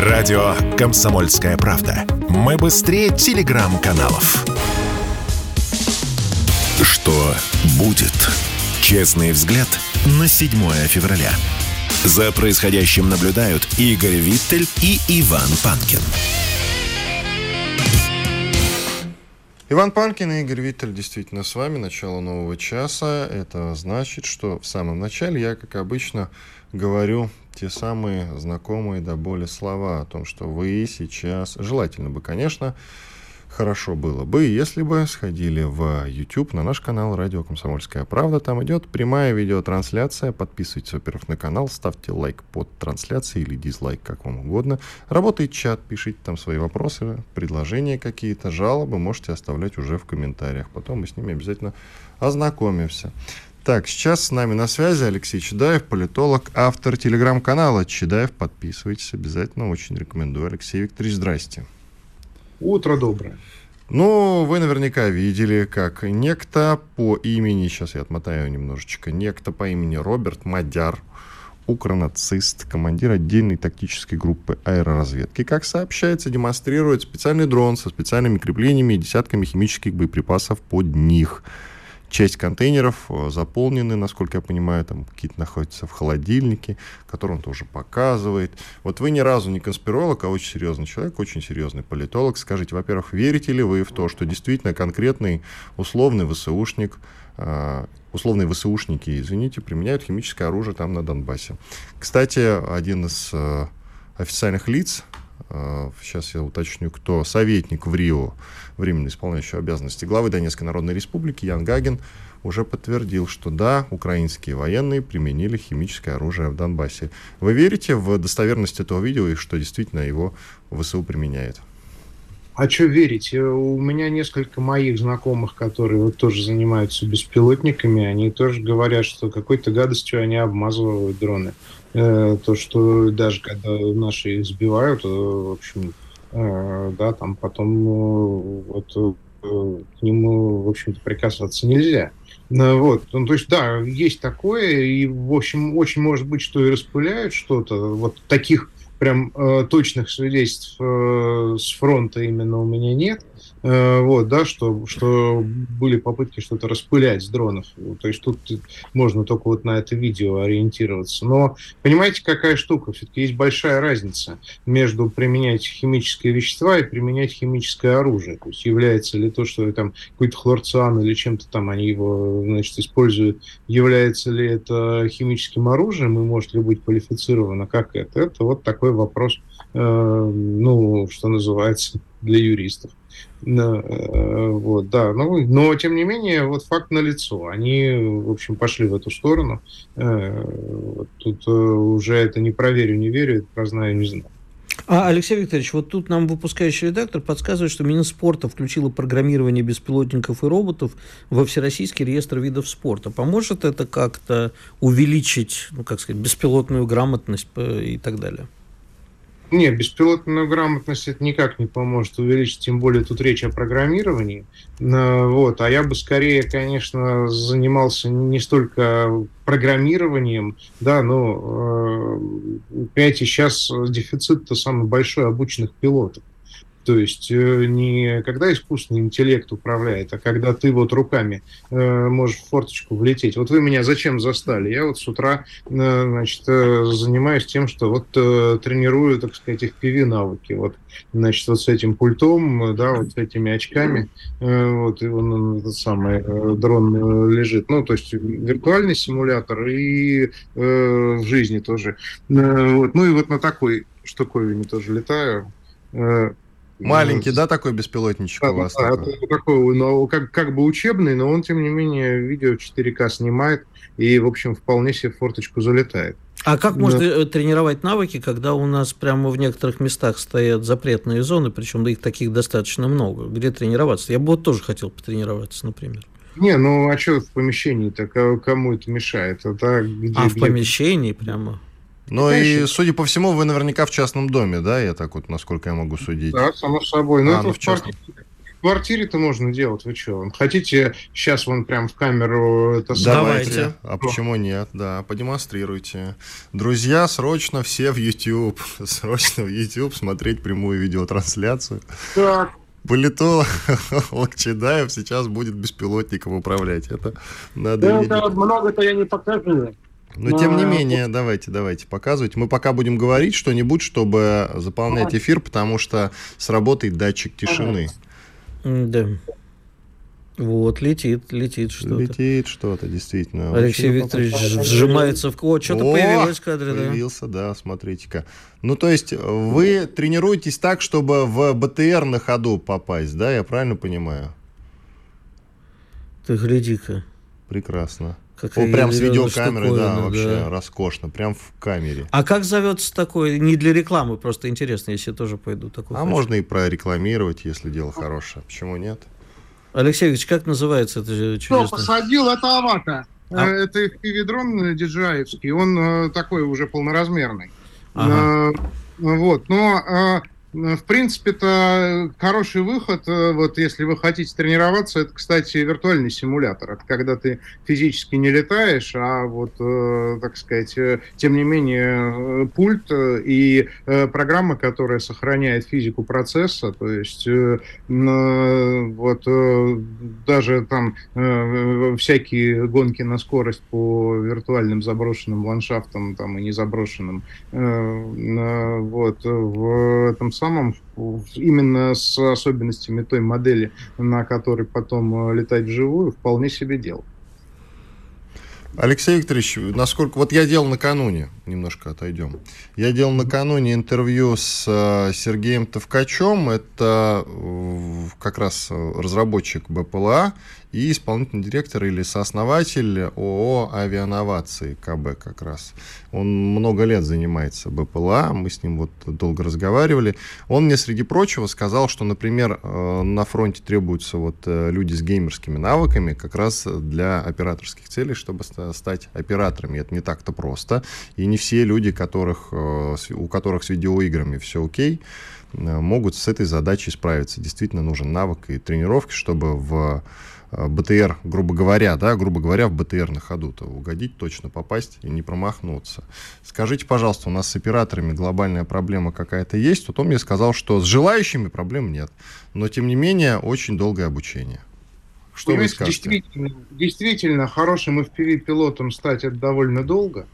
Радио «Комсомольская правда». Мы быстрее телеграм-каналов. Что будет? Честный взгляд на 7 февраля. За происходящим наблюдают Игорь Виттель и Иван Панкин. Иван Панкин и Игорь Виттель действительно с вами. Начало нового часа. Это значит, что в самом начале я, как обычно, говорю те самые знакомые до боли слова о том, что вы сейчас, желательно бы, конечно, хорошо было бы, если бы сходили в YouTube на наш канал «Радио Комсомольская правда». Там идет прямая видеотрансляция. Подписывайтесь, во-первых, на канал, ставьте лайк под трансляцией или дизлайк, как вам угодно. Работает чат, пишите там свои вопросы, предложения какие-то, жалобы можете оставлять уже в комментариях. Потом мы с ними обязательно ознакомимся. Так, сейчас с нами на связи Алексей Чедаев, политолог, автор телеграм-канала Чедаев. Подписывайтесь обязательно, очень рекомендую. Алексей Викторович, здрасте. Утро доброе. Ну, вы наверняка видели, как некто по имени, сейчас я отмотаю немножечко, некто по имени Роберт Мадяр, укронацист, командир отдельной тактической группы аэроразведки, как сообщается, демонстрирует специальный дрон со специальными креплениями и десятками химических боеприпасов под них – Часть контейнеров э, заполнены, насколько я понимаю, там какие-то находятся в холодильнике, который он тоже показывает. Вот вы ни разу не конспиролог, а очень серьезный человек, очень серьезный политолог. Скажите, во-первых, верите ли вы в то, что действительно конкретный условный ВСУшник, э, условные ВСУшники, извините, применяют химическое оружие там на Донбассе? Кстати, один из э, официальных лиц сейчас я уточню, кто советник в Рио, временно исполняющий обязанности главы Донецкой Народной Республики Ян Гагин уже подтвердил, что да, украинские военные применили химическое оружие в Донбассе. Вы верите в достоверность этого видео и что действительно его ВСУ применяет? А что верить? У меня несколько моих знакомых, которые вот тоже занимаются беспилотниками, они тоже говорят, что какой-то гадостью они обмазывают дроны. Э, то, что даже когда наши их сбивают, э, в общем, э, да, там потом вот к нему, в общем-то, прикасаться нельзя. Вот, ну, то есть, да, есть такое, и, в общем, очень может быть, что и распыляют что-то. Вот таких прям э, точных свидетельств э, с фронта именно у меня нет. Э, вот, да, что, что были попытки что-то распылять с дронов. То есть тут можно только вот на это видео ориентироваться. Но понимаете, какая штука? Все-таки есть большая разница между применять химические вещества и применять химическое оружие. То есть является ли то, что там какой-то хлорциан или чем-то там они его, значит, используют, является ли это химическим оружием и может ли быть квалифицировано как это? Это вот такой вопрос, э, ну, что называется, для юристов. Э, вот, да, но, ну, но тем не менее, вот факт налицо. Они, в общем, пошли в эту сторону. Э, тут э, уже это не проверю, не верю, это прознаю, не знаю. А, Алексей Викторович, вот тут нам выпускающий редактор подсказывает, что Минспорта включило программирование беспилотников и роботов во Всероссийский реестр видов спорта. Поможет это как-то увеличить, ну, как сказать, беспилотную грамотность и так далее? Нет, беспилотную грамотность это никак не поможет увеличить, тем более тут речь о программировании. Вот. А я бы скорее, конечно, занимался не столько программированием, да, но, э, понимаете, сейчас дефицит-то самый большой обученных пилотов. То есть э, не когда искусственный интеллект управляет, а когда ты вот руками э, можешь в форточку влететь. Вот вы меня зачем застали? Я вот с утра э, значит, занимаюсь тем, что вот тренирую, так сказать, их PV навыки. Вот, значит, вот с этим пультом, да, вот с этими очками, вот, и он, этот самый дрон лежит. Ну, то есть виртуальный симулятор и в жизни тоже. Вот. Ну и вот на такой штуковине тоже летаю. Маленький, да, такой беспилотничек да, у вас? Да, такой, такой ну, как, как бы учебный, но он, тем не менее, видео 4К снимает и, в общем, вполне себе в форточку залетает. А как но... можно э, тренировать навыки, когда у нас прямо в некоторых местах стоят запретные зоны, причем их таких достаточно много? Где тренироваться? Я бы вот тоже хотел потренироваться, например. Не, ну а что в помещении-то? Кому это мешает? Это где, а, в где... помещении прямо? Ну и, судя по всему, вы наверняка в частном доме, да? Я так вот, насколько я могу судить. Да, само собой. Ну, а, ну в частном... в квартире-то можно делать, вы что? Хотите сейчас вон прям в камеру это Давайте. А почему нет? Да, продемонстрируйте. Друзья, срочно все в YouTube. Срочно в YouTube смотреть прямую видеотрансляцию. Так, Политолог Чедаев сейчас будет беспилотником управлять. Это надо да, видеть. много-то я не покажу. Но, тем не менее, давайте, давайте, показывать. Мы пока будем говорить что-нибудь, чтобы заполнять эфир, потому что сработает датчик тишины. Да. Вот, летит, летит что-то. Летит что-то, действительно. Алексей Очень Викторович сжимается в... О, что-то появилось в кадре, да. Появился, да, смотрите-ка. Ну, то есть вы тренируетесь так, чтобы в БТР на ходу попасть, да, я правильно понимаю? Ты гляди-ка. Прекрасно. Как О, прям с видеокамерой, да, да, вообще роскошно, прям в камере. А как зовется такой? Не для рекламы, просто интересно, если тоже пойду такой. А хочу. можно и прорекламировать, если дело хорошее. Почему нет? Алексей Ильич, как называется это чудесное? Кто посадил, это Авата. А? Э, это FPV-дрон диджаевский, он э, такой уже полноразмерный. Ага. Э, вот, но Э, в принципе-то хороший выход, э, вот если вы хотите тренироваться, это, кстати, виртуальный симулятор. Это когда ты физически не летаешь, а вот, э, так сказать, тем не менее, пульт и программа, которая сохраняет физику процесса, то есть вот даже там всякие гонки на скорость по виртуальным заброшенным ландшафтам там и не заброшенным, вот в этом самом, именно с особенностями той модели, на которой потом э, летать вживую, вполне себе дело. Алексей Викторович, насколько... Вот я делал накануне, немножко отойдем. Я делал накануне интервью с э, Сергеем Товкачем. Это э, как раз разработчик БПЛА и исполнительный директор или сооснователь ООО «Авиановации» КБ как раз. Он много лет занимается БПЛА, мы с ним вот долго разговаривали. Он мне, среди прочего, сказал, что, например, э, на фронте требуются вот э, люди с геймерскими навыками как раз для операторских целей, чтобы стать операторами. Это не так-то просто. И не все люди, которых, э, у которых с видеоиграми все окей, могут с этой задачей справиться. Действительно нужен навык и тренировки, чтобы в Э, БТР, грубо говоря, да, грубо говоря, в БТР на ходу-то угодить, точно попасть и не промахнуться. Скажите, пожалуйста, у нас с операторами глобальная проблема какая-то есть? Вот он мне сказал, что с желающими проблем нет, но, тем не менее, очень долгое обучение. Что Понимаете, вы скажете? Действительно, действительно, хорошим FPV-пилотом стать это довольно долго.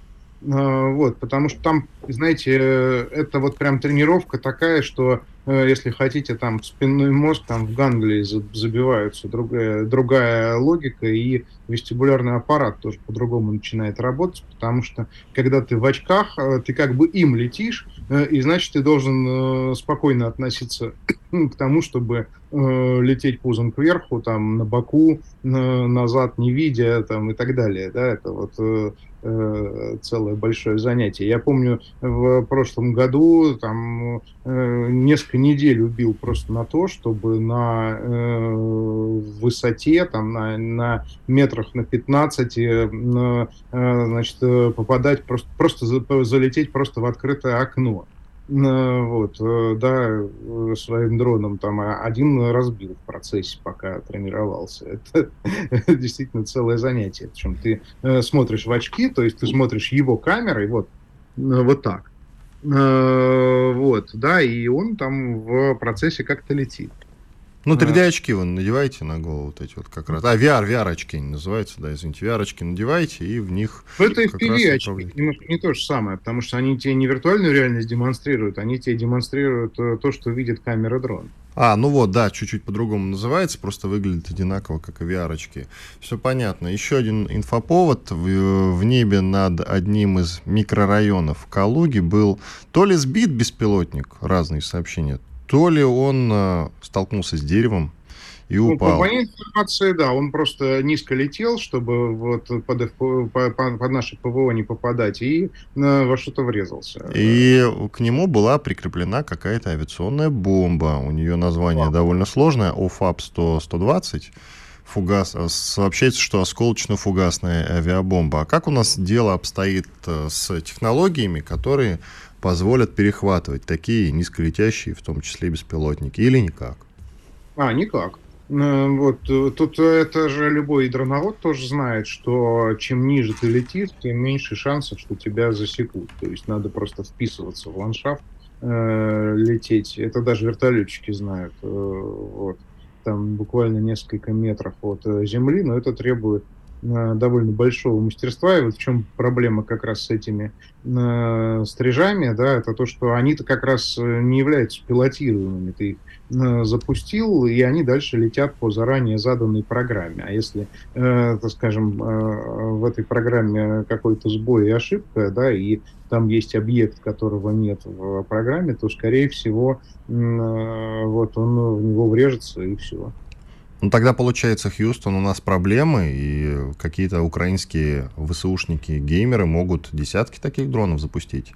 Э, вот, потому что там, знаете, э, это вот прям тренировка такая, что если хотите, там спинной мозг, там в ганглии забиваются другая, другая логика, и вестибулярный аппарат тоже по-другому начинает работать, потому что когда ты в очках, э, ты как бы им летишь, э, и значит ты должен спокойно относиться к тому, чтобы лететь пузом кверху, там на боку, назад не видя, там и так далее, да, это вот Э, целое большое занятие. Я помню, в прошлом году там э, несколько недель убил просто на то, чтобы на э, высоте, там на, на метрах на 15, э, значит, попадать, просто, просто залететь просто в открытое окно. Вот, э, да, э, своим дроном там один разбил в процессе, пока тренировался. Это, действительно целое занятие. Причем ты э, смотришь в очки, то есть ты смотришь его камерой, вот, вот так. Вот, да, и он там в процессе как-то летит. Ну, 3D-очки вы надеваете на голову вот эти вот как раз. А, VR, VR-очки они называются, да, извините. VR-очки надеваете, и в них Это FPV-очки, немножко не то же самое, потому что они тебе не виртуальную реальность демонстрируют, они тебе демонстрируют э, то, что видит камера дрона. А, ну вот, да, чуть-чуть по-другому называется, просто выглядит одинаково, как и VR-очки. Все понятно. Еще один инфоповод. В, в небе над одним из микрорайонов в Калуге был то ли сбит беспилотник, разные сообщения, то ли он э, столкнулся с деревом и ну, упал. По моей информации, да, он просто низко летел, чтобы вот под, под, под наше ПВО не попадать, и э, во что-то врезался. И к нему была прикреплена какая-то авиационная бомба. У нее название Вау. довольно сложное, ОФАП-100-120 фугас, э, сообщается, что осколочно-фугасная авиабомба. А как у нас дело обстоит с технологиями, которые позволят перехватывать такие низколетящие, в том числе беспилотники, или никак? А, никак. Э, вот тут это же любой дроновод тоже знает, что чем ниже ты летишь, тем меньше шансов, что тебя засекут. То есть надо просто вписываться в ландшафт, э, лететь. Это даже вертолетчики знают. Э, вот. Там буквально несколько метров от земли, но это требует Э, довольно большого мастерства. И вот в чем проблема как раз с этими э, стрижами, да, это то, что они-то как раз э, не являются пилотируемыми. Ты их э, запустил, и они дальше летят по заранее заданной программе. А если, э, так скажем, э, в этой программе какой-то сбой и ошибка, да, и там есть объект, которого нет в программе, то, скорее всего, э, вот он в него врежется и все. Ну тогда получается, Хьюстон, у нас проблемы, и какие-то украинские ВСУшники, геймеры могут десятки таких дронов запустить.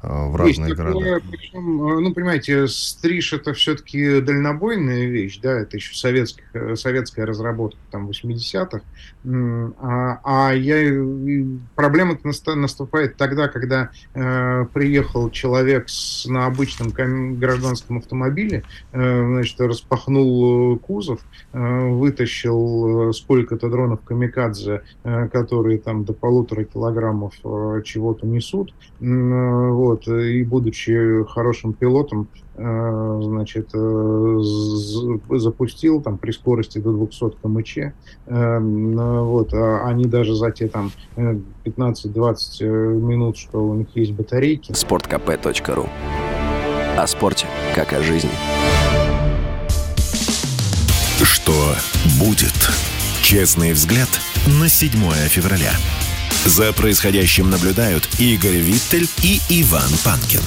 Э, в разные Есть города. причем, э, ну, понимаете, стриж это все-таки дальнобойная вещь, да, это еще советских, э, советская разработка там 80-х. А, а я, проблема наступает тогда, когда э, приехал человек с, на обычном гражданском автомобиле, э, значит, распахнул кузов, э, вытащил сколько-то дронов камикадзе, э, которые там до полутора килограммов э, чего-то несут, э, вот, и будучи хорошим пилотом, э, значит, э, запустил там при скорости до 200 км. Э, вот, а они даже за те там 15-20 минут, что у них есть батарейки. sportkp.ru О спорте, как о жизни. Что будет? Честный взгляд на 7 февраля. За происходящим наблюдают Игорь Виттель и Иван Панкин.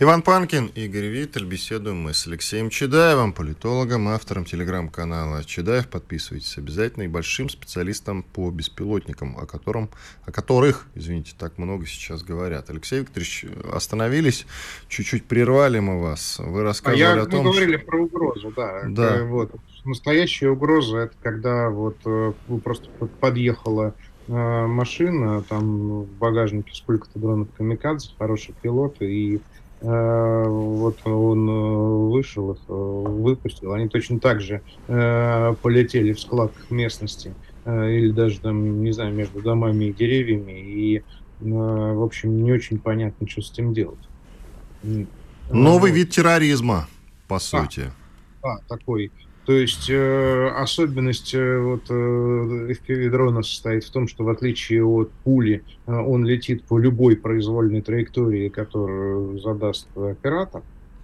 Иван Панкин, Игорь Виттель. Беседуем мы с Алексеем Чедаевым, политологом, автором телеграм-канала Чедаев. Подписывайтесь обязательно. И большим специалистом по беспилотникам, о, котором, о которых, извините, так много сейчас говорят. Алексей Викторович, остановились, чуть-чуть прервали мы вас. Вы рассказывали а я, о том... Мы говорили что... про угрозу, да. да. Это, вот, настоящая угроза это когда вот э, просто подъехала э, машина, там в багажнике сколько-то дронов камикадзе, хороший пилот, и э, вот он вышел их, выпустил. Они точно так же полетели в складках местности или даже там, не знаю, между домами и деревьями, и, в общем, не очень понятно, что с этим делать. Новый вид терроризма, по сути. Да, да такой то есть э, особенность э, вот, э, FPV-дрона состоит в том, что в отличие от пули, э, он летит по любой произвольной траектории, которую задаст оператор.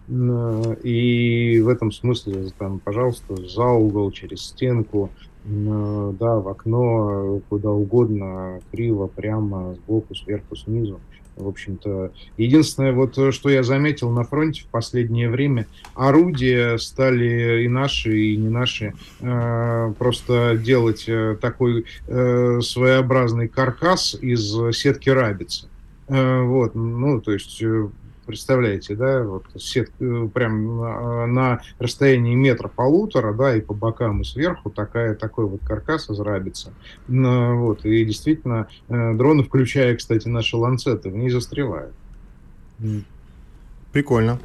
Э, и в этом смысле, там, пожалуйста, за угол, через стенку, э, да, в окно, куда угодно, криво, прямо, сбоку, сверху, снизу. В общем-то, единственное, вот э, что я заметил на фронте в последнее время, орудия стали и наши, и не наши, э, просто делать э, такой э, своеобразный каркас из сетки рабицы. Э, вот, ну, то есть э, представляете, да, вот сет, э, прям на, на расстоянии метра полутора, да, и по бокам и сверху такая, такой вот каркас из вот, и действительно, э, дроны, включая, кстати, наши ланцеты, в ней застревают. Прикольно.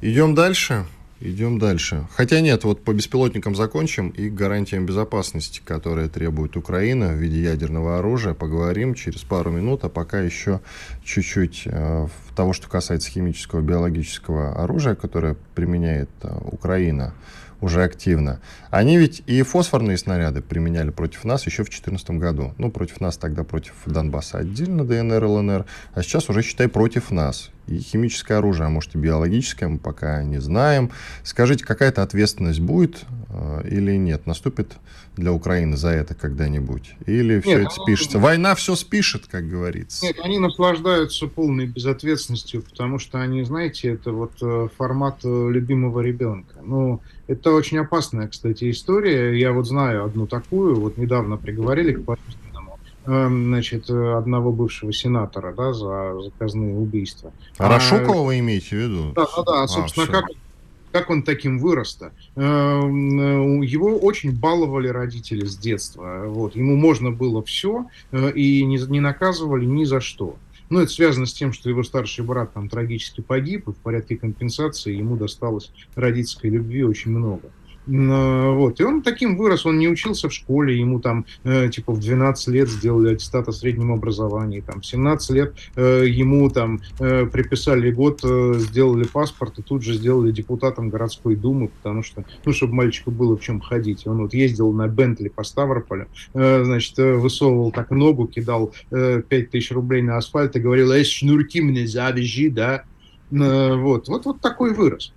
Идем дальше. Идем дальше. Хотя нет, вот по беспилотникам закончим и гарантиям безопасности, которые требует Украина в виде ядерного оружия, поговорим через пару минут, а пока еще чуть-чуть э, того, что касается химического, биологического оружия, которое применяет э, Украина уже активно. Они ведь и фосфорные снаряды применяли против нас еще в 2014 году. Ну, против нас тогда, против Донбасса отдельно, ДНР, ЛНР, а сейчас уже, считай, против нас и химическое оружие, а может и биологическое, мы пока не знаем. Скажите, какая-то ответственность будет э, или нет? Наступит для Украины за это когда-нибудь? Или нет, все это они... спишется? Война все спишет, как говорится. Нет, они наслаждаются полной безответственностью, потому что они, знаете, это вот э, формат э, любимого ребенка. Ну, это очень опасная, кстати, история. Я вот знаю одну такую, вот недавно приговорили к значит, одного бывшего сенатора, да, за заказные убийства. А Рашукова вы имеете в виду? Да, да, да. А, собственно, а, как, как он таким вырос-то? Эм, его очень баловали родители с детства. Вот. Ему можно было все, э, и не, не наказывали ни за что. Ну, это связано с тем, что его старший брат там трагически погиб, и в порядке компенсации ему досталось родительской любви очень много. Э, вот. И он таким вырос, он не учился в школе, ему там э, типа в 12 лет сделали аттестат о среднем образовании, там в 17 лет э, ему там э, приписали год, э, сделали паспорт и тут же сделали депутатом городской думы, потому что, ну, чтобы мальчику было в чем ходить. Он вот ездил на Бентли по Ставрополю, э, значит, э, высовывал так ногу, кидал э, 5 тысяч рублей на асфальт и говорил, эй, шнурки мне завяжи, да, э, вот, вот, вот такой вырос.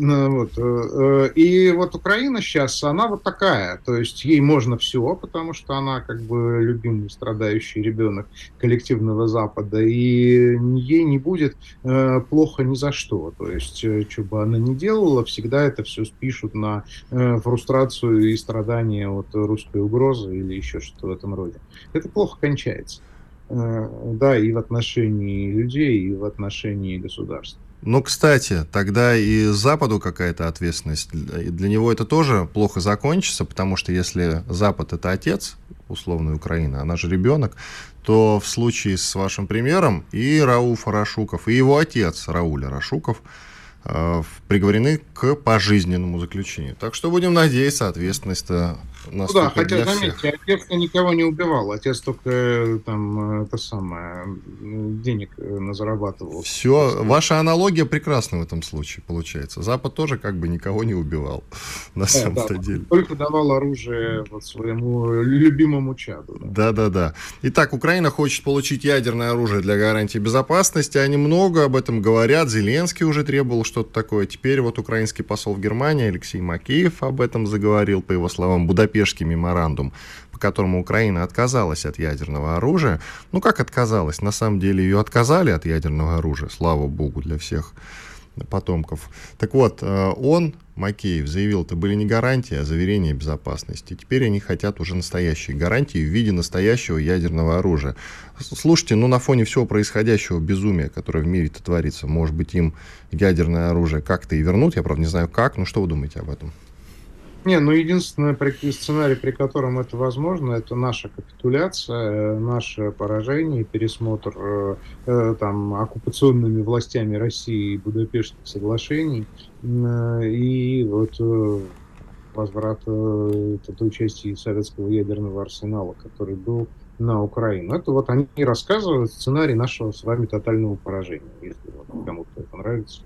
Ну, вот. Э, э, и вот Украина сейчас, она вот такая, то есть ей можно все, потому что она как бы любимый страдающий ребенок коллективного Запада, и ей не будет э, плохо ни за что. То есть, что бы она ни делала, всегда это все спишут на фрустрацию и страдания от русской угрозы или еще что-то в этом роде. Это плохо кончается. Да, и в отношении людей, и в отношении государства. Ну, кстати, тогда и Западу какая-то ответственность. Для него это тоже плохо закончится, потому что если Запад это отец, условно Украина, она же ребенок, то в случае с вашим примером и Рауф Рашуков, и его отец Рауль Рашуков – приговорены к пожизненному заключению. Так что будем надеяться, ответственность ну да, хотя, заметьте, всех. отец никого не убивал, отец только э, там это самое денег э, зарабатывал. Все, ваша аналогия прекрасна в этом случае получается. Запад тоже как бы никого не убивал на да, самом-то да, деле. Только давал оружие вот своему любимому чаду. Да, да, да. Итак, Украина хочет получить ядерное оружие для гарантии безопасности. Они много об этом говорят. Зеленский уже требовал, что-то такое. Теперь вот украинский посол в Германии Алексей Макеев об этом заговорил, по его словам, Будапештский меморандум, по которому Украина отказалась от ядерного оружия. Ну, как отказалась? На самом деле ее отказали от ядерного оружия, слава богу, для всех потомков. Так вот, э, он, Макеев, заявил, это были не гарантии, а заверения безопасности. Теперь они хотят уже настоящие гарантии в виде настоящего ядерного оружия. Слушайте, ну на фоне всего происходящего безумия, которое в мире-то творится, может быть им ядерное оружие как-то и вернут, я правда не знаю как, ну что вы думаете об этом? Не, ну единственный сценарий, при котором это возможно, это наша капитуляция, э, наше поражение, пересмотр э, э, там, оккупационными властями России и Будапештских соглашений, и вот возврат той части советского ядерного арсенала, который был на Украину. Это вот они рассказывают сценарий нашего с вами тотального поражения, если вот кому-то это нравится.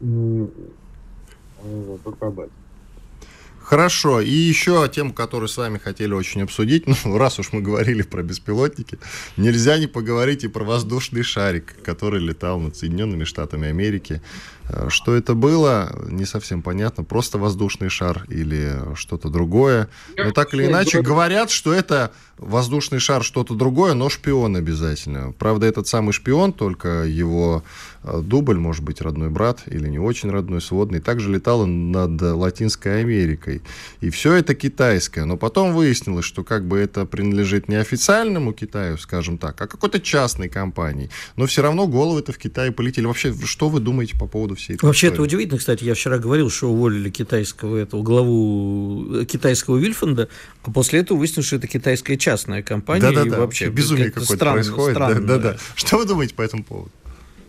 Вот, только об этом. Хорошо. И еще тему, которую с вами хотели очень обсудить, ну, раз уж мы говорили про беспилотники, нельзя не поговорить и про воздушный шарик, который летал над Соединенными Штатами Америки. Э, что это было, не совсем понятно. Просто воздушный шар или что-то другое. Но так или иначе, говорят, что это воздушный шар что-то другое, но шпион обязательно. Правда, этот самый шпион, только его э, дубль, может быть, родной брат или не очень родной, сводный, также летал над Латинской Америкой. И все это китайское. Но потом выяснилось, что как бы это принадлежит не официальному Китаю, скажем так, а какой-то частной компании. Но все равно головы-то в Китае полетели. Вообще, что вы думаете по поводу всей этой Вообще, истории? это удивительно, кстати. Я вчера говорил, что уволили китайского этого главу э, китайского Вильфанда, а после этого выяснилось, что это китайская частная компания. Да-да-да, вообще безумие какое-то странно, происходит. Да-да-да. Что вы думаете по этому поводу?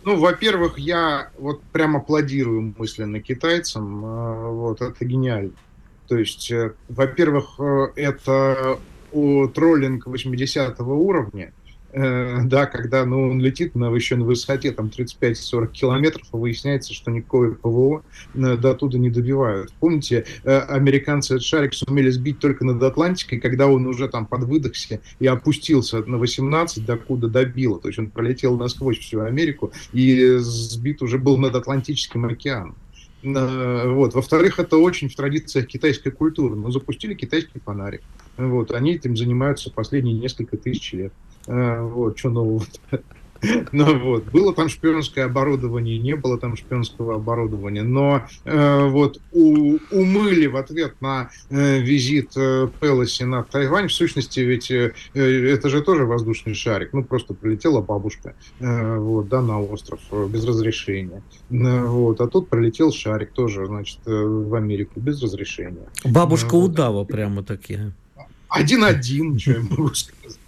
Ну, во-первых, я вот прям аплодирую мысленно китайцам. А, вот, это гениально. То есть, э, во-первых, э, это троллинг 80 уровня, Э, да, когда ну, он летит на, еще на высоте там 35-40 километров, и выясняется, что никакое ПВО э, до туда не добивают. Помните, э, американцы этот шарик сумели сбить только над Атлантикой, когда он уже там подвыдохся и опустился на 18, докуда добило. То есть он пролетел насквозь всю Америку и сбит уже был над Атлантическим океаном. Вот. Во-вторых, это очень в традициях китайской культуры. Но запустили китайский фонарик. Вот. Они этим занимаются последние несколько тысяч лет. Э, вот, что нового ну вот, было там шпионское оборудование, не было там шпионского оборудования, но э, вот у, умыли в ответ на э, визит э, Пелоси на Тайвань, в сущности, ведь э, э, это же тоже воздушный шарик, ну просто прилетела бабушка, э, вот, да, на остров э, без разрешения, э, вот, а тут прилетел шарик тоже, значит, э, в Америку без разрешения. Бабушка э, удава прямо такие. Один-один, что я могу сказать.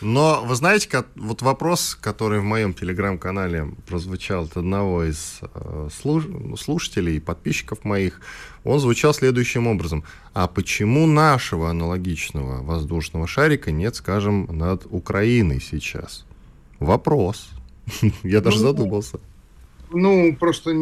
Но вы знаете, как, вот вопрос, который в моем телеграм-канале прозвучал от одного из э, слуш, слушателей и подписчиков моих, он звучал следующим образом. А почему нашего аналогичного воздушного шарика нет, скажем, над Украиной сейчас? Вопрос. Я даже ну, задумался. Ну, просто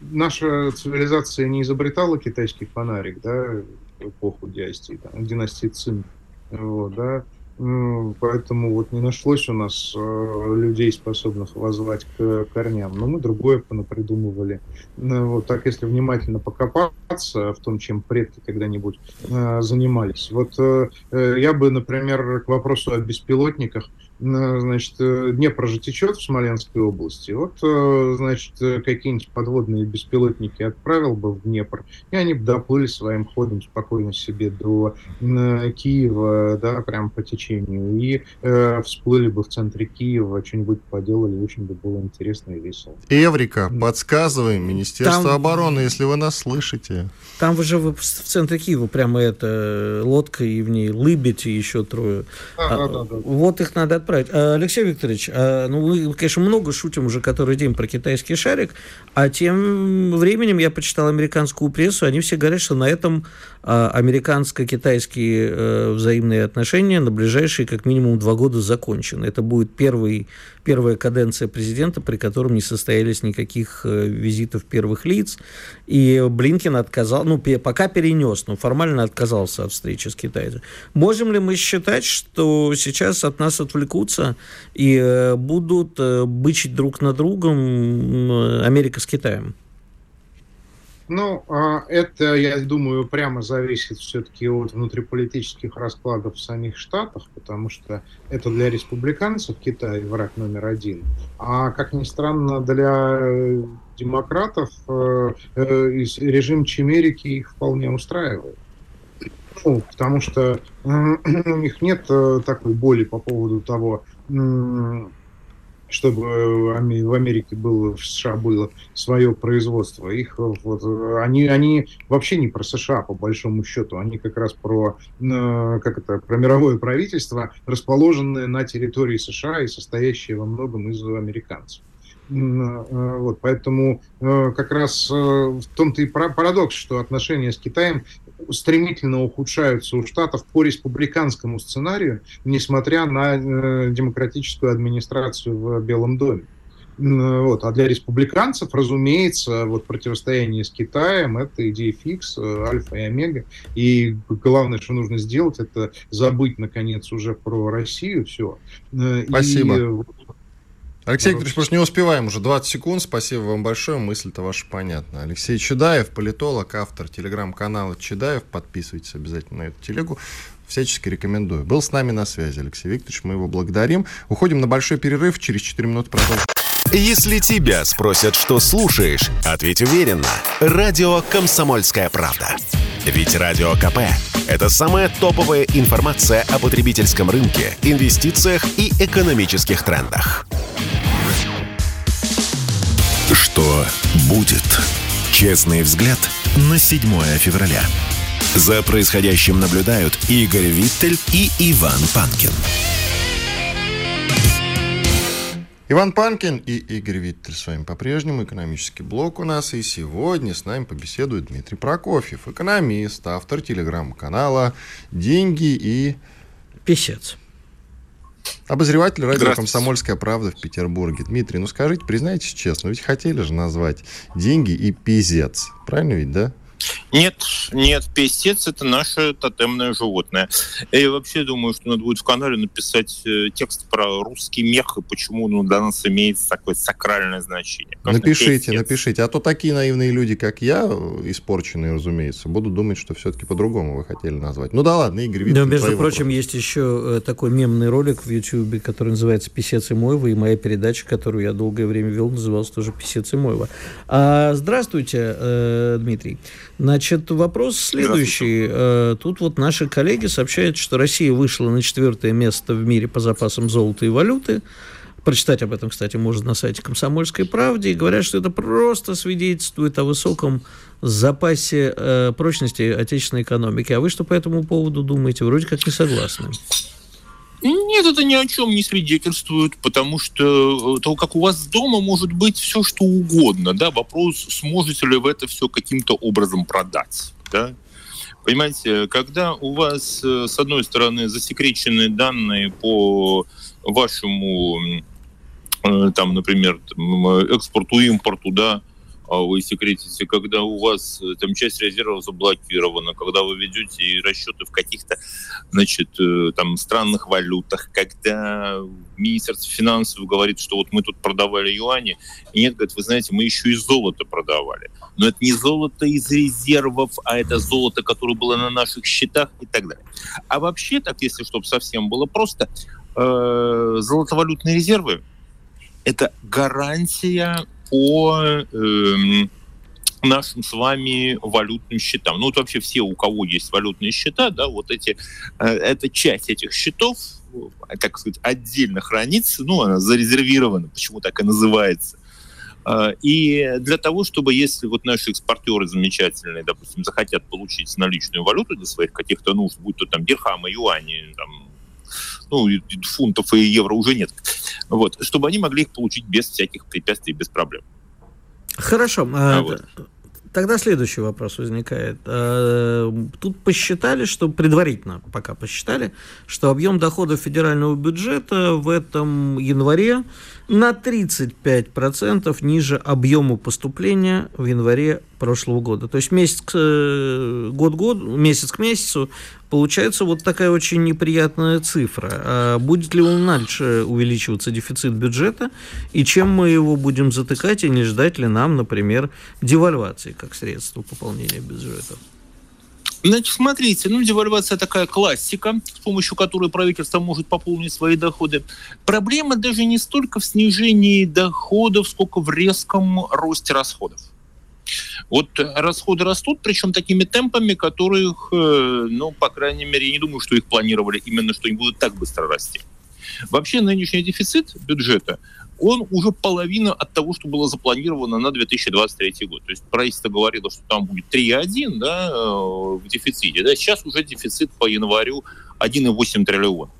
наша цивилизация не изобретала китайский фонарик, да, эпоху династии, там, династии Цин. Вот, да. Поэтому вот не нашлось у нас э, людей, способных возвать к корням. Но мы другое понапридумывали. Вот так, если внимательно покопаться в том, чем предки когда-нибудь э, занимались. Вот э, я бы, например, к вопросу о беспилотниках значит, э, Днепр же течет в Смоленской области. Вот, э, значит, э, какие-нибудь подводные беспилотники отправил бы в Днепр, и они бы доплыли своим ходом спокойно себе до Киева, да, прям по течению, и э, всплыли бы в центре Киева, что-нибудь поделали, очень бы было интересно и весело. Эврика, подсказываем, Министерство Там... обороны, если вы нас слышите. Там вы же в центре Киева прямо это лодка, и в ней лыбить и еще трое. Да, а, да, да, да. Вот их надо отправить. А, Алексей Викторович, а, ну мы, конечно, много шутим уже который день про китайский шарик, а тем временем я почитал американскую прессу, они все говорят, что на этом американско-китайские э, взаимные отношения на ближайшие как минимум два года закончены. Это будет первый, первая каденция президента, при котором не состоялись никаких э, визитов первых лиц. И Блинкин отказал, ну, пока перенес, но формально отказался от встречи с китайцами. Можем ли мы считать, что сейчас от нас отвлекутся и э, будут бычить друг на другом Америка с Китаем? Ну, а, это, я думаю, прямо зависит все-таки от внутриполитических раскладов в самих Штатах, потому что это для республиканцев Китай враг номер один. А, как ни странно, для э, демократов э, э, режим Чемерики их вполне устраивает. Ну, потому что у них нет такой боли по поводу того, чтобы в Америке было, в США было свое производство. Их вот, они, они вообще не про США, по большому счету. Они как раз про, э, как это, про мировое правительство, расположенное на территории США и состоящее во многом из американцев. Э, вот, поэтому э, как раз в том-то и парадокс, что отношения с Китаем стремительно ухудшаются у Штатов по республиканскому сценарию, несмотря на э, демократическую администрацию в Белом доме. Вот. А для республиканцев, разумеется, вот противостояние с Китаем – это идея фикс, э, альфа и омега. И главное, что нужно сделать, это забыть, наконец, уже про Россию все. Э, Спасибо. И Алексей Викторович, просто не успеваем уже 20 секунд. Спасибо вам большое. Мысль-то ваша понятна. Алексей Чедаев, политолог, автор телеграм-канала Чедаев. Подписывайтесь обязательно на эту телегу. Всячески рекомендую. Был с нами на связи Алексей Викторович. Мы его благодарим. Уходим на большой перерыв. Через 4 минуты продолжим. Если тебя спросят, что слушаешь, ответь уверенно. Радио «Комсомольская правда». Ведь Радио КП – это самая топовая информация о потребительском рынке, инвестициях и экономических трендах. Что будет? Честный взгляд на 7 февраля. За происходящим наблюдают Игорь Виттель и Иван Панкин. Иван Панкин и Игорь Виттель с вами по-прежнему. Экономический блок у нас. И сегодня с нами побеседует Дмитрий Прокофьев, экономист, автор телеграм-канала «Деньги и...» Песец. Обозреватель радио «Комсомольская правда» в Петербурге. Дмитрий, ну скажите, признайтесь честно, ведь хотели же назвать «Деньги и пизец». Правильно ведь, да? Нет, нет, песец это наше тотемное животное. Я вообще думаю, что надо будет в канале написать э, текст про русский мех и почему он для нас имеет такое сакральное значение. Как напишите, песец. напишите. А то такие наивные люди, как я, испорченные, разумеется, будут думать, что все-таки по-другому вы хотели назвать. Ну да ладно, Игорь, Виктор, Да, между прочим, вопросы. есть еще э, такой мемный ролик в YouTube, который называется «Песец и Мойва», и моя передача, которую я долгое время вел, называлась тоже «Песец и Мойва». А, здравствуйте, э, Дмитрий. Значит, вопрос следующий. Э, тут вот наши коллеги сообщают, что Россия вышла на четвертое место в мире по запасам золота и валюты. Прочитать об этом, кстати, можно на сайте «Комсомольской правды». И говорят, что это просто свидетельствует о высоком запасе э, прочности отечественной экономики. А вы что по этому поводу думаете? Вроде как не согласны. Нет, это ни о чем не свидетельствует, потому что э, то, как у вас дома может быть все, что угодно. Да? Вопрос, сможете ли вы это все каким-то образом продать. Да? Понимаете, когда у вас, э, с одной стороны, засекречены данные по вашему, э, там, например, экспорту, импорту, да, а вы секретите, когда у вас э, там часть резервов заблокирована, когда вы ведете расчеты в каких-то, значит, э, там странных валютах, когда Министерство финансов говорит, что вот мы тут продавали юани, и нет, говорит, вы знаете, мы еще и золото продавали. Но это не золото из резервов, а это золото, которое было на наших счетах и так далее. А вообще, так если чтобы совсем было просто, э, золотовалютные резервы – это гарантия по э, нашим с вами валютным счетам. Ну, вот вообще все, у кого есть валютные счета, да, вот эти, э, эта часть этих счетов, как сказать, отдельно хранится, ну, она зарезервирована, почему так и называется. Э, и для того, чтобы, если вот наши экспортеры замечательные, допустим, захотят получить наличную валюту для своих каких-то нужд, будь то там дирхамы, юани, там, ну, фунтов и евро уже нет, вот, чтобы они могли их получить без всяких препятствий, без проблем. Хорошо. А, а вот. Тогда следующий вопрос возникает. А, тут посчитали, что предварительно пока посчитали, что объем доходов федерального бюджета в этом январе на 35% ниже объему поступления в январе прошлого года. То есть месяц к э, год, год, месяц к месяцу получается вот такая очень неприятная цифра. А будет ли он дальше увеличиваться дефицит бюджета и чем мы его будем затыкать и не ждать ли нам, например, девальвации как средство пополнения бюджета? Значит, смотрите, ну, девальвация такая классика, с помощью которой правительство может пополнить свои доходы. Проблема даже не столько в снижении доходов, сколько в резком росте расходов. Вот расходы растут, причем такими темпами, которых, э, ну, по крайней мере, я не думаю, что их планировали именно, что они будут так быстро расти. Вообще нынешний дефицит бюджета он уже половина от того, что было запланировано на 2023 год. То есть правительство говорило, что там будет 3,1 да, э, в дефиците. Да, сейчас уже дефицит по январю 1,8 триллиона.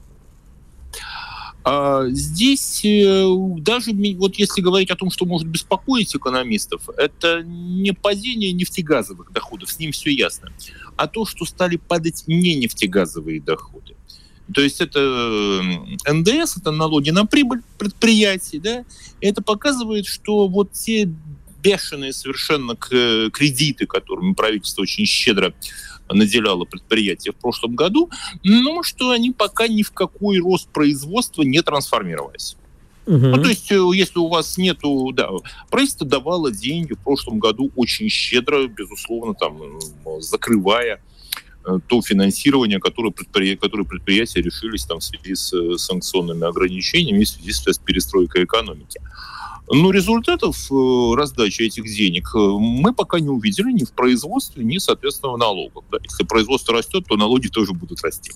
А здесь э, даже вот если говорить о том, что может беспокоить экономистов, это не падение нефтегазовых доходов, с ним все ясно, а то, что стали падать не нефтегазовые доходы. То есть это НДС, это налоги на прибыль предприятий, да, это показывает, что вот те бешеные совершенно кредиты, которыми правительство очень щедро наделяло предприятия в прошлом году, но что они пока ни в какой рост производства не трансформировались. Угу. Ну, то есть, э, если у вас нету, да, правительство давало деньги в прошлом году очень щедро, безусловно, там, закрывая Э, то финансирование, которое, предпри... которое предприятия решились там, в связи с э, санкционными ограничениями, в связи с перестройкой экономики. Но результатов э, раздачи этих денег мы пока не увидели ни в производстве, ни, соответственно, в налогах. Да? Если производство растет, то налоги тоже будут расти.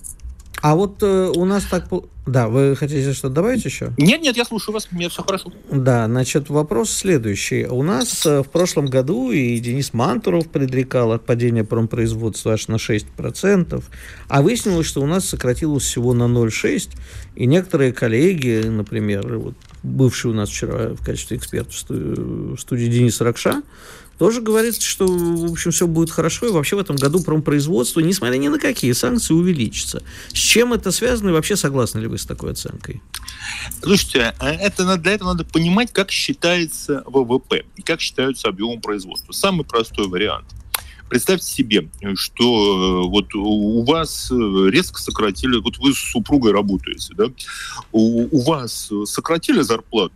А вот э, у нас так... Да, вы хотите что-то добавить еще? Нет, нет, я слушаю вас, мне все хорошо. Да, значит, вопрос следующий. У нас э, в прошлом году и Денис Мантуров предрекал от падения промпроизводства аж на 6%, а выяснилось, что у нас сократилось всего на 0,6%, и некоторые коллеги, например, вот бывший у нас вчера в качестве эксперта в студии Денис Ракша, тоже говорится, что, в общем, все будет хорошо, и вообще в этом году промпроизводство, несмотря ни на какие санкции, увеличится. С чем это связано, и вообще согласны ли вы с такой оценкой? Слушайте, а это, для этого надо понимать, как считается ВВП, и как считаются объемы производства. Самый простой вариант – Представьте себе, что э, вот у вас резко сократили, вот вы с супругой работаете, да, у, у вас сократили зарплату,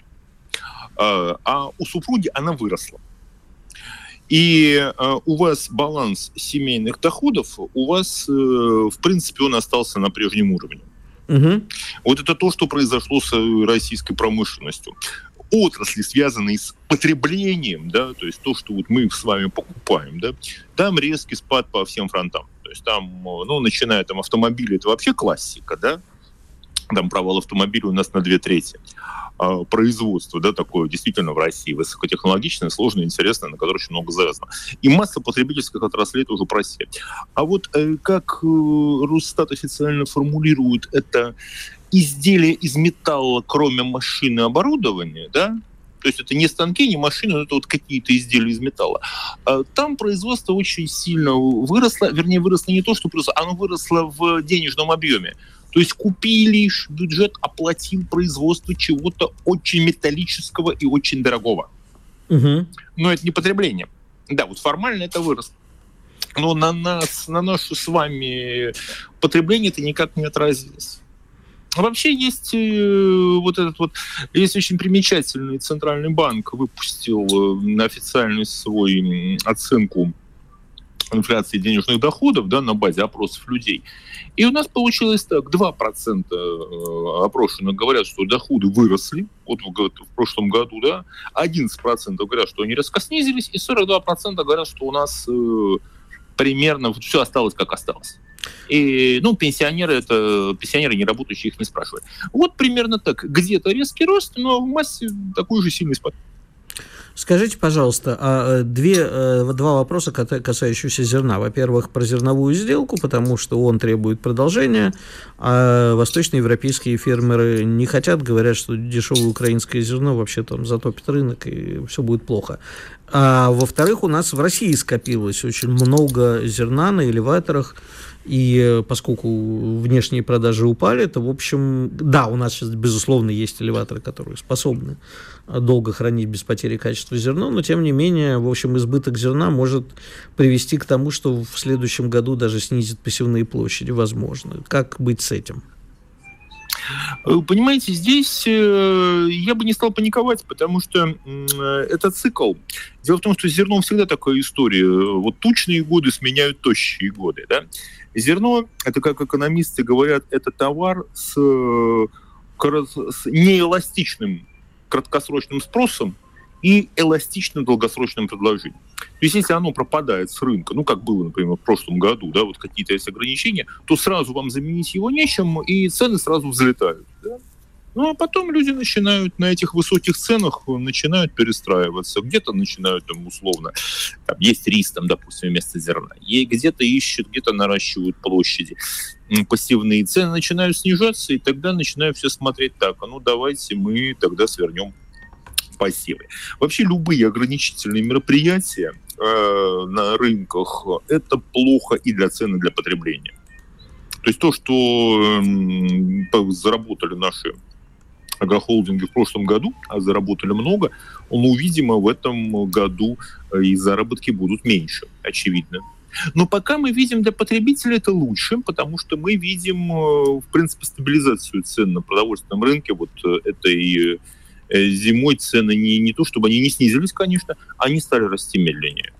а, а у супруги она выросла и э, у вас баланс семейных доходов, у вас, э, в принципе, он остался на прежнем уровне. Угу. Вот это то, что произошло с российской промышленностью. Отрасли, связанные с потреблением, да, то есть то, что вот мы с вами покупаем, да, там резкий спад по всем фронтам. То есть там, ну, начиная там автомобили, это вообще классика, да, там провал автомобиля у нас на две трети. А, производство, да, такое действительно в России, высокотехнологичное, сложное, интересное, на которое очень много завязано. И масса потребительских отраслей тоже просели. А вот э, как э, Росстат официально формулирует это изделия из металла, кроме машины оборудования, да, то есть это не станки, не машины, это вот какие-то изделия из металла. А там производство очень сильно выросло, вернее, выросло не то, что просто, оно выросло в денежном объеме. То есть купили, бюджет оплатил производство чего-то очень металлического и очень дорогого. Угу. Но это не потребление. Да, вот формально это выросло. Но на нас, на наше с вами потребление это никак не отразилось. Вообще есть э, вот этот вот, есть очень примечательный Центральный банк выпустил э, официальную свою оценку инфляции денежных доходов да, на базе опросов людей. И у нас получилось так, 2% э, опрошенных говорят, что доходы выросли, вот в, в прошлом году, да, 11% говорят, что они резко снизились, и 42% говорят, что у нас э, примерно все осталось, как осталось. И, ну, пенсионеры, это пенсионеры не работающие, их не спрашивают. Вот примерно так. Где-то резкий рост, но в массе такой же сильный спад. Скажите, пожалуйста, а э, две, э, два вопроса, касающиеся зерна. Во-первых, про зерновую сделку, потому что он требует продолжения, а восточноевропейские фермеры не хотят, говорят, что дешевое украинское зерно вообще там затопит рынок и все будет плохо. А во-вторых, у нас в России скопилось очень много зерна на элеваторах, и э, поскольку внешние продажи упали, то, в общем, да, у нас сейчас, безусловно, есть элеваторы, которые способны э, долго хранить без потери качества зерно, но, тем не менее, в общем, избыток зерна может привести к тому, что в следующем году даже снизит посевные площади, возможно. Как быть с этим? Э, понимаете, здесь я бы не стал паниковать, потому что это цикл. Дело в том, что зерно всегда такая история. Вот тучные годы сменяют тощие годы. Да? Зерно, это как экономисты говорят, это товар с, с неэластичным краткосрочным спросом и эластичным долгосрочным предложением. То есть если оно пропадает с рынка, ну как было, например, в прошлом году, да, вот какие-то есть ограничения, то сразу вам заменить его нечем, и цены сразу взлетают. Да? Ну, а потом люди начинают на этих высоких ценах начинают перестраиваться. Где-то начинают там условно, там есть рис, там, допустим, вместо зерна. И где-то ищут, где-то наращивают площади. Пассивные цены начинают снижаться, и тогда начинают все смотреть так, а ну давайте мы тогда свернем пассивы. Вообще любые ограничительные мероприятия э, на рынках это плохо и для цены, и для потребления. То есть то, что э, заработали наши агрохолдинги в прошлом году, а заработали много, ну, видимо, в этом году э, и заработки будут меньше, очевидно. Но пока мы видим для потребителя это лучше, потому что мы видим, э, в принципе, стабилизацию цен на продовольственном рынке. Вот э, этой зимой цены не, не то, чтобы они не снизились, конечно, они стали расти медленнее.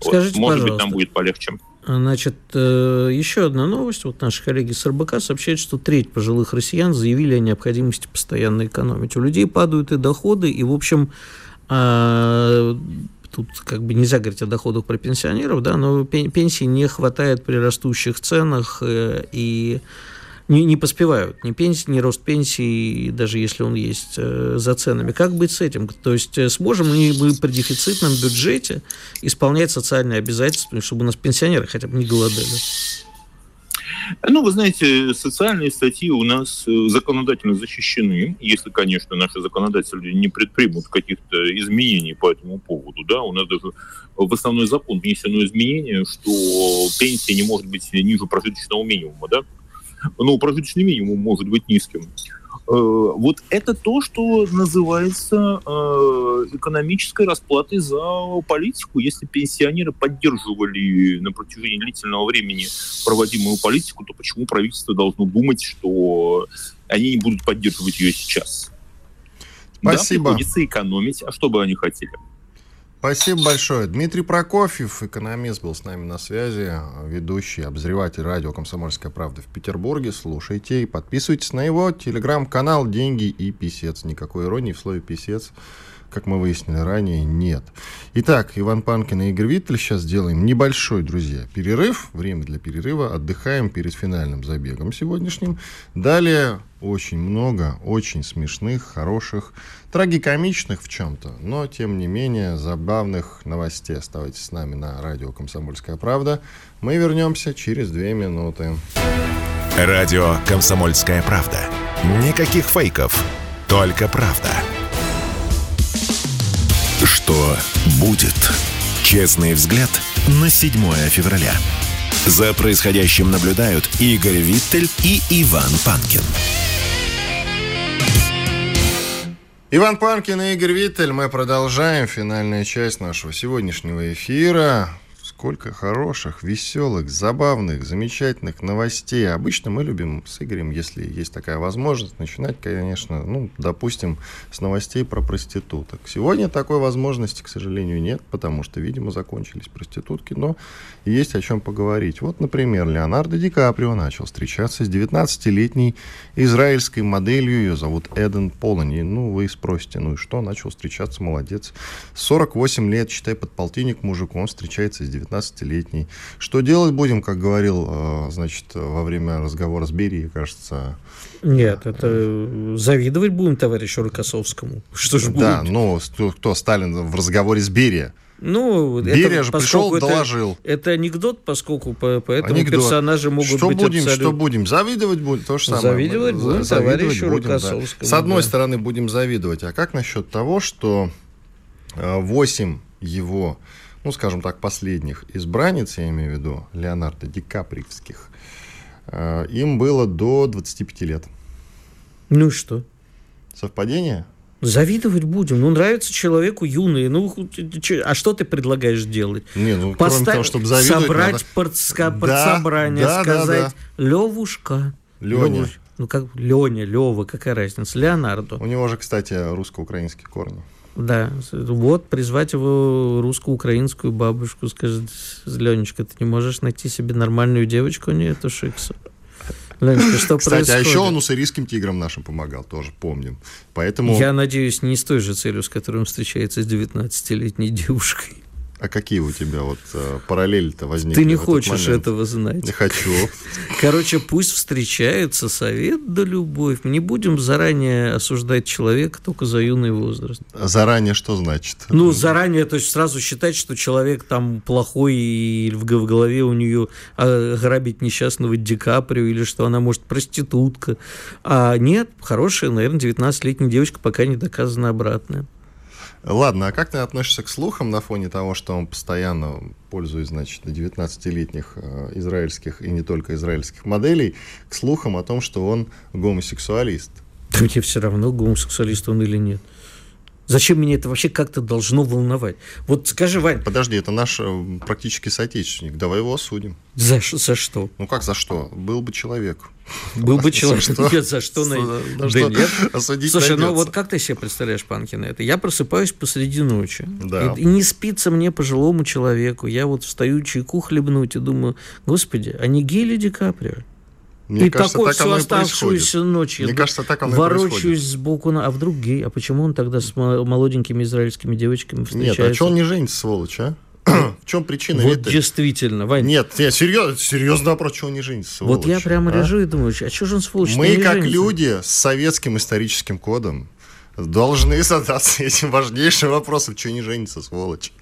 Скажите, вот, может пожалуйста, быть, нам будет полегче. Значит, э, еще одна новость. Вот наши коллеги с РБК сообщают, что треть пожилых россиян заявили о необходимости постоянно экономить. У людей падают и доходы, и, в общем, а, тут как бы нельзя говорить о доходах про пенсионеров, да, но пенсии не хватает при растущих ценах, э, и не, не поспевают ни пенсии, ни рост пенсии, даже если он есть э, за ценами. Как быть с этим? То есть э, сможем ли мы при дефицитном бюджете исполнять социальные обязательства, чтобы у нас пенсионеры хотя бы не голодали? Ну, вы знаете, социальные статьи у нас э, законодательно защищены, если, конечно, наши законодатели не предпримут каких-то изменений по этому поводу. Да? У нас даже в основной закон внесено изменение, что пенсия не может быть ниже прожиточного минимума. Да? Ну, прожиточный минимум может быть низким. Э, вот это то, что называется э, экономической расплатой за политику. Если пенсионеры поддерживали на протяжении длительного времени проводимую политику, то почему правительство должно думать, что они не будут поддерживать ее сейчас? Спасибо. Да, приходится экономить. А что бы они хотели? Спасибо большое. Дмитрий Прокофьев, экономист, был с нами на связи, ведущий, обозреватель радио «Комсомольская правда» в Петербурге. Слушайте и подписывайтесь на его телеграм-канал «Деньги и писец». Никакой иронии в слове «писец» как мы выяснили ранее, нет. Итак, Иван Панкин и Игорь Виттель. Сейчас сделаем небольшой, друзья, перерыв. Время для перерыва. Отдыхаем перед финальным забегом сегодняшним. Далее очень много очень смешных, хороших, трагикомичных в чем-то, но, тем не менее, забавных новостей. Оставайтесь с нами на радио «Комсомольская правда». Мы вернемся через две минуты. Радио «Комсомольская правда». Никаких фейков, только правда. Что будет? Честный взгляд на 7 февраля. За происходящим наблюдают Игорь Виттель и Иван Панкин. Иван Панкин и Игорь Виттель. Мы продолжаем финальная часть нашего сегодняшнего эфира сколько хороших, веселых, забавных, замечательных новостей. Обычно мы любим с Игорем, если есть такая возможность, начинать, конечно, ну, допустим, с новостей про проституток. Сегодня такой возможности, к сожалению, нет, потому что, видимо, закончились проститутки, но есть о чем поговорить. Вот, например, Леонардо Ди Каприо начал встречаться с 19-летней израильской моделью, ее зовут Эден Полони. Ну, вы спросите, ну и что, начал встречаться, молодец. 48 лет, считай, подполтинник мужик, он встречается с 19 19-летний. Что делать будем, как говорил, э, значит, во время разговора с Берией, кажется? Нет, это завидовать будем товарищу Рокоссовскому. Что же будет? Да, ну, кто Сталин в разговоре с Берией? Ну, Берия это, же пришел, это, доложил. Это анекдот, поскольку по, поэтому анекдот. персонажи могут что быть будем, абсолютно... Что будем? Завидовать будем? То же самое. Завидовать будем завидовать товарищу будем, Рокоссовскому. Да. С одной да. стороны, будем завидовать. А как насчет того, что 8 э, его ну, скажем так, последних избранниц, я имею в виду, Леонардо Ди Каприевских, э, им было до 25 лет. Ну и что? Совпадение? Завидовать будем. Ну, нравится человеку юный. Ну, а что ты предлагаешь делать? Не, ну, Поставь, кроме того, чтобы завидовать, Собрать надо... партска, партсобрание, да, сказать, да, да. Левушка. Леня. Левуш... Ну, как Леня, Лева, какая разница? Леонардо. У него же, кстати, русско-украинские корни. Да, вот призвать его русско-украинскую бабушку, скажет, Ленечка, ты не можешь найти себе нормальную девочку? Нет, это Шикса. Ленечка, что Кстати, происходит? а еще он уссурийским тиграм нашим помогал, тоже помним. Поэтому... Я надеюсь, не с той же целью, с которой он встречается с 19-летней девушкой. А какие у тебя вот э, параллели-то возникли? Ты не хочешь этого знать. Не хочу. Короче, пусть встречаются совет да любовь. Не будем заранее осуждать человека только за юный возраст. А заранее что значит? Ну, заранее, то есть сразу считать, что человек там плохой и в голове у нее а, грабить несчастного Ди Каприо или что она может проститутка. А нет, хорошая, наверное, 19-летняя девочка, пока не доказано обратное. Ладно, а как ты относишься к слухам на фоне того, что он постоянно, пользуясь, значит, 19-летних э, израильских и не только израильских моделей, к слухам о том, что он гомосексуалист? Да мне все равно, гомосексуалист он или нет. Зачем меня это вообще как-то должно волновать? Вот скажи, Вань... Подожди, это наш э, практически соотечественник. Давай его осудим. За, за что? Ну как за что? Был бы человек. Был бы человек. За что? Что? Да нет. Слушай, ну вот как ты себе представляешь, Панкина, это? Я просыпаюсь посреди ночи. Да. И, не спится мне пожилому человеку. Я вот встаю чайку хлебнуть и думаю, господи, а не Гели Ди Каприо? Мне и кажется, такой так всю оставшуюся ночь. Мне кажется, так оно Ворочаюсь сбоку, на... а вдруг гей? А почему он тогда с молоденькими израильскими девочками встречается? Нет, а что он не женится, сволочь, а? В чем причина? Вот это? действительно, Вань. Нет, я серьезно, серьезно вопрос, чего не женится, сволочь, Вот я прямо а? лежу и думаю, а что же он сволочь Мы, как люди с советским историческим кодом, должны задаться этим важнейшим вопросом, что не женится, сволочь.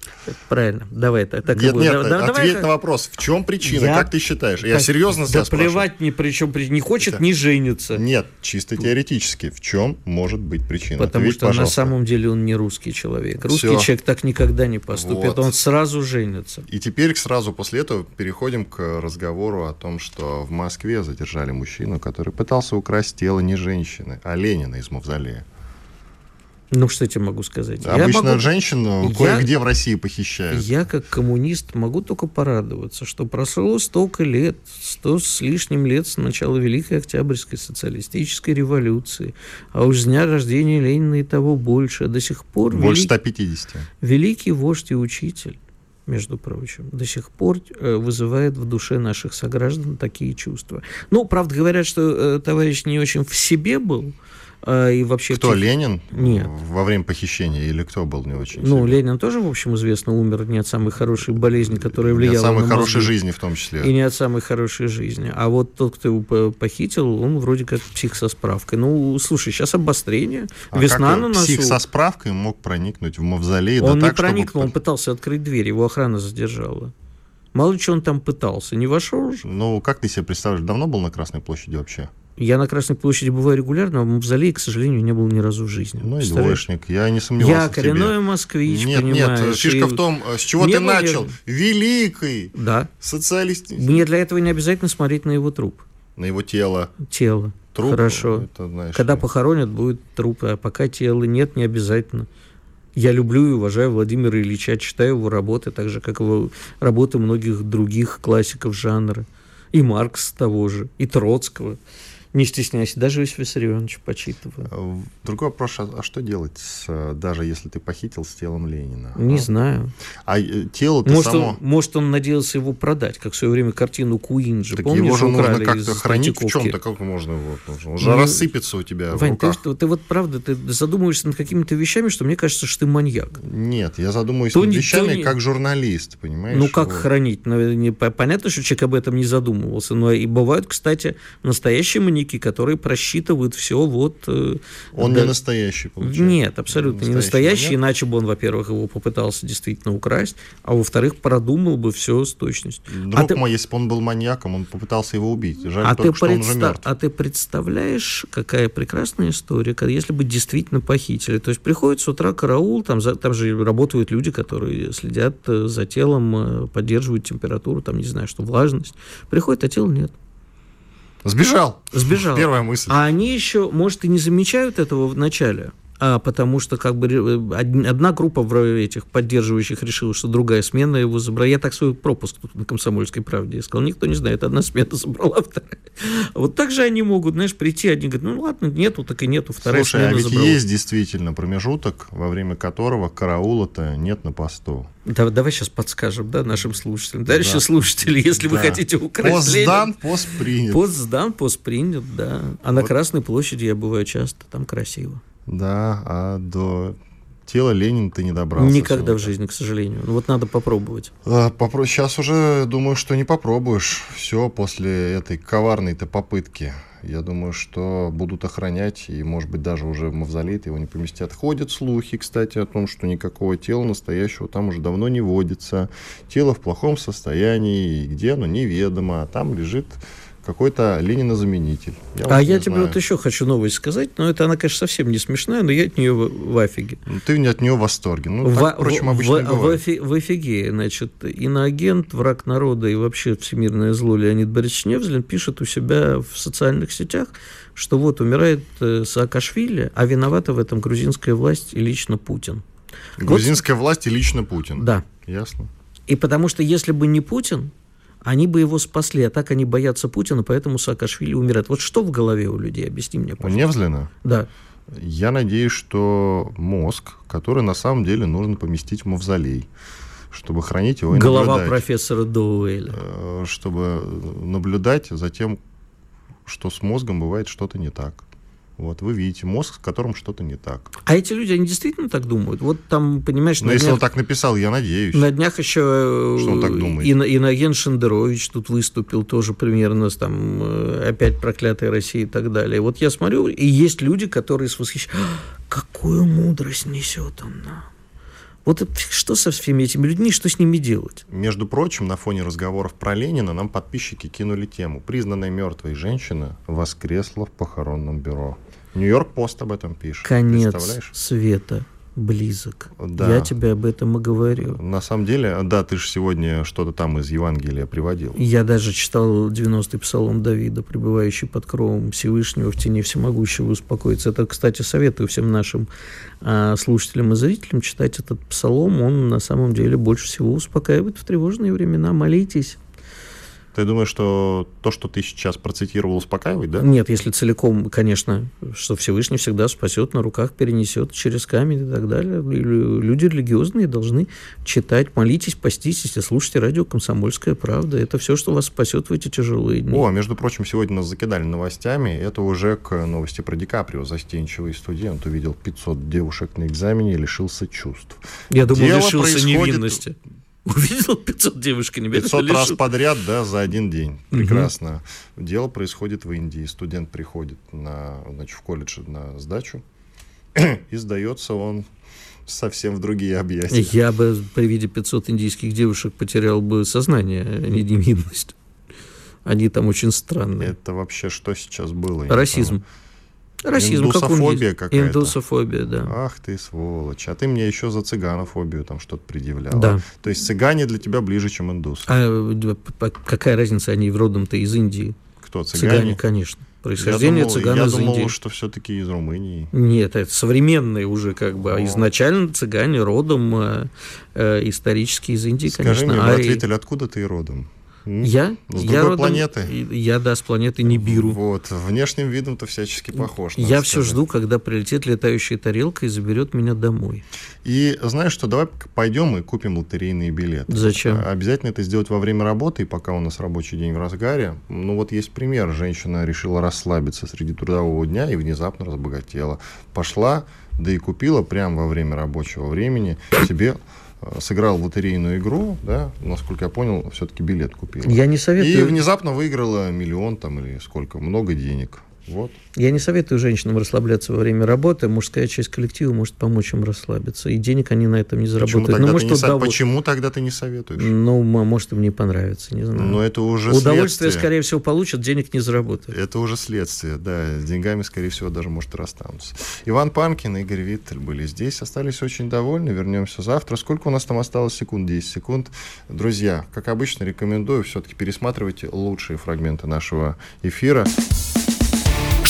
Правильно, давай так, так нет, нет, да, ответь давай, на вопрос, в чем причина, я, как ты считаешь? Я серьезно да плевать ни при чем, не хочет, Это... не женится. Нет, чисто теоретически, в чем может быть причина? Потому Ответь, что пожалуйста. на самом деле он не русский человек. Русский Все. человек так никогда не поступит, вот. он сразу женится. И теперь сразу после этого переходим к разговору о том, что в Москве задержали мужчину, который пытался украсть тело не женщины, а Ленина из Мавзолея. Ну, что я тебе могу сказать? Обычно могу... женщину кое-где в России похищают. Я, как коммунист, могу только порадоваться, что прошло столько лет, сто с лишним лет с начала Великой Октябрьской социалистической революции, а уж с дня рождения Ленина и того больше. До сих пор... Больше велик... 150. Великий вождь и учитель между прочим, до сих пор э, вызывает в душе наших сограждан такие чувства. Ну, правда, говорят, что э, товарищ не очень в себе был, а, и вообще... Кто, тех... Ленин? Нет. Во время похищения или кто был не очень Ну, себе? Ленин тоже, в общем, известно, умер не от самой хорошей болезни, которая влияла не от самой на хорошей мозги, жизни в том числе. И не от самой хорошей жизни. А вот тот, кто его похитил, он вроде как псих со справкой. Ну, слушай, сейчас обострение, а весна как на носу. псих со справкой мог проникнуть в мавзолей? Он да не так, проникнул, чтобы... он пытался открыть дверь, его охрана задержала. Мало ли что он там пытался, не вошел же. Ну, как ты себе представляешь, давно был на Красной площади вообще? Я на Красной площади бываю регулярно, а в Мавзолее, к сожалению, не был ни разу в жизни. Ну и двоечник, я не сомневался Я коренной москвич, Нет, понимаешь, нет, фишка и... в том, с чего Не ты был начал. Великий Да. социалист. Мне для этого не обязательно смотреть на его труп. На его тело. Тело. Труп, Хорошо. это, знаешь, Когда ли. похоронят, будет труп, а пока тело нет, не обязательно. Я люблю и уважаю Владимира Ильича, читаю его работы, так же, как его работы многих других классиков жанра. И Маркс того же, и Троцкого. Не стесняйся, даже Иосиф Виссарионович почитываю. Э, Другой вопрос, а, а что делать, с, э, даже если ты похитил с телом Ленина? Не а? знаю. А э, тело-то Может само... он, может, он надеялся его продать, как в свое время картину Куинджи. Так Помнишь, его же нужно как-то хранить в чем-то, как можно его? нужно? Он же Ну, рассыпется у тебя в Вань, ты, руках. ты вот правда, ты задумываешься над какими-то вещами, что мне кажется, что ты маньяк. Нет, я задумываюсь То над не- вещами не- как журналист, понимаешь? Ну, как Вот. хранить? Ну, не- по- понятно, что человек об этом не задумывался. Но и бывают, кстати, настоящие маньяки, которые просчитывают все вот... э, Он да. не настоящий, получается. Нет, абсолютно не настоящий, маньяк? иначе бы он, во-первых, его попытался действительно украсть, а во-вторых, продумал бы все с точностью. Друг а ты- мой, если бы он был маньяком, он попытался его убить. Жаль А ты, только, что он уже мертв. а ты представляешь, какая прекрасная история, если бы действительно похитили. То есть приходит с утра караул, там, за- там же работают люди, которые следят э, за телом, э, поддерживают температуру, там, не знаю, что, влажность. Приходит, а тела нет. Сбежал. Сбежал. Первая мысль. А они еще, может, и не замечают этого в начале, потому что как бы э, од- одна группа этих поддерживающих решила, что другая смена его забрала. Я так свой пропуск тут на «Комсомольской правде» сказал. Никто не знает, одна смена забрала, вторая. Вот так же они могут, знаешь, прийти, одни говорят, ну ладно, нету, так и нету, вторая Слушай, смена а ведь забрала. есть действительно промежуток, во время которого караула-то нет на посту. Да- давай сейчас подскажем, да, нашим слушателям. Дальше Да. слушатели, если вы Да. хотите украсть Пост Ленина- сдан, пост принят. Пост сдан, пост принят, да. А на Вот. Красной площади я бываю часто, там красиво. Да, а до тела Ленина ты не добрался. Никогда в жизни, к сожалению. Ну, Вот надо попробовать. А, попро- Сейчас уже думаю, что не попробуешь. Все после этой коварной-то попытки. Я думаю, что будут охранять, и, может быть, даже уже в мавзолей его не поместят. Ходят слухи, кстати, о том, что никакого тела настоящего там уже давно не водится. Тело в плохом состоянии, и где оно неведомо. А там лежит какой-то Ленина-заменитель. а вот я тебе знаю. вот еще хочу новость сказать, но это она, конечно, совсем не смешная, но я от нее в, в афиге. Ну, Ты от нее в восторге. Ну, в, так, впрочем, в- обычно в- в бывает. офи- в офигее, значит, иноагент, враг народа и вообще всемирное зло Леонид Борисович Невзлин пишет у себя в социальных сетях, что вот умирает э, Саакашвили, а виновата в этом грузинская власть и лично Путин. Грузинская власть и лично Путин. Да. Ясно. И потому что если бы не Путин, они бы его спасли, а так они боятся Путина, поэтому Саакашвили умирает. Вот что в голове у людей? Объясни мне, У пожалуйста. Невзлина Да. Я надеюсь, что мозг, который на самом деле нужно поместить в мавзолей, чтобы хранить его и Голова наблюдать, профессора Доуэля. э, чтобы наблюдать за тем, что с мозгом бывает что-то не так. Вот вы видите мозг, с которым что-то не так. А эти люди, они действительно так думают? Вот там, понимаешь, Но на если днях- он так написал, я надеюсь. На днях еще э, Что он так думает? Ино- Иноген Шендерович тут выступил тоже примерно там э, опять проклятая Россия и так далее. Вот я смотрю, и есть люди, которые с восхищением, какую мудрость несет он нам. Вот что со всеми этими людьми, что с ними делать? Между прочим, на фоне разговоров про Ленина нам подписчики кинули тему. Признанная мертвой женщина воскресла в похоронном бюро. Нью-Йорк Пост об этом пишет. Конец света близок. Да. Я тебе об этом и говорю. На самом деле, да, ты же сегодня что-то там из Евангелия приводил. Я даже читал 90-й псалом Давида, пребывающий под кровом Всевышнего в тени всемогущего успокоиться. Это, кстати, советую всем нашим а, слушателям и зрителям читать этот псалом. Он на самом деле больше всего успокаивает в тревожные времена. Молитесь. Ты думаешь, что то, что ты сейчас процитировал, успокаивает, да? Нет, если целиком, конечно, что Всевышний всегда спасет, на руках перенесет через камень и так далее. И лю- Люди религиозные должны читать, молитесь, поститесь, если слушайте радио «Комсомольская правда». Это все, что вас спасет в эти тяжелые дни. О, между прочим, сегодня нас закидали новостями. Это уже к новости про Ди Каприо. Застенчивый студент увидел 500 девушек на экзамене и лишился чувств. Я думал, Дело лишился происходит- невинности. Увидел 500 девушек, не 500 раз подряд, да, за один день. Прекрасно. Дело происходит в Индии. Студент приходит на, значит, в колледж на сдачу, и сдается он совсем в другие объятия. Я бы при виде 500 индийских девушек потерял бы сознание, а не невинность. Они там очень странные. Это вообще что сейчас было? Расизм. Расизм Индусофобия какая-то. Индусофобия, да. Ах ты сволочь. А ты мне еще за цыганофобию там что-то предъявлял. Да. То есть цыгане для тебя ближе, чем индусы. А какая разница, они родом-то из Индии? Кто, цыгане? Цыгане, конечно. Происхождение я думал, цыган я из думал, Индии. что все-таки из Румынии. Нет, это современные уже как бы. А О. изначально цыгане родом э, э, исторически из Индии, Скажи конечно. мне, арии. брат-Виталь, откуда ты родом? Я? С я другой родом- планеты? Я, да, с планеты Нибиру. Вот, внешним видом-то всячески похож. Я все сказать. жду, когда прилетит летающая тарелка и заберет меня домой. И знаешь что, давай пойдем и купим лотерейные билеты. Зачем? А, Обязательно это сделать во время работы, и пока у нас рабочий день в разгаре. Ну вот есть пример. Женщина решила расслабиться среди трудового дня и внезапно разбогатела. Пошла, да и купила прямо во время рабочего времени себе сыграл в лотерейную игру, да, насколько я понял, все-таки билет купила. Я не И советую, внезапно выиграла миллион там или сколько, много денег. Вот. я не советую женщинам расслабляться во время работы. Мужская часть коллектива может помочь им расслабиться. И денег они на этом не Почему заработают. тогда, Ну, ты может, не со- удов- Почему тогда ты не советуешь? ну, может, им не понравится, не знаю. Но это уже Удовольствие, следствие. скорее всего, получат, денег не заработают. Это уже следствие, да. С деньгами, скорее всего, даже, может, расстанутся. Иван Панкин и Игорь Виттель были здесь. Остались очень довольны. Вернемся завтра. Сколько у нас там осталось секунд? 10 секунд. Друзья, как обычно, рекомендую все-таки пересматривайте лучшие фрагменты нашего эфира.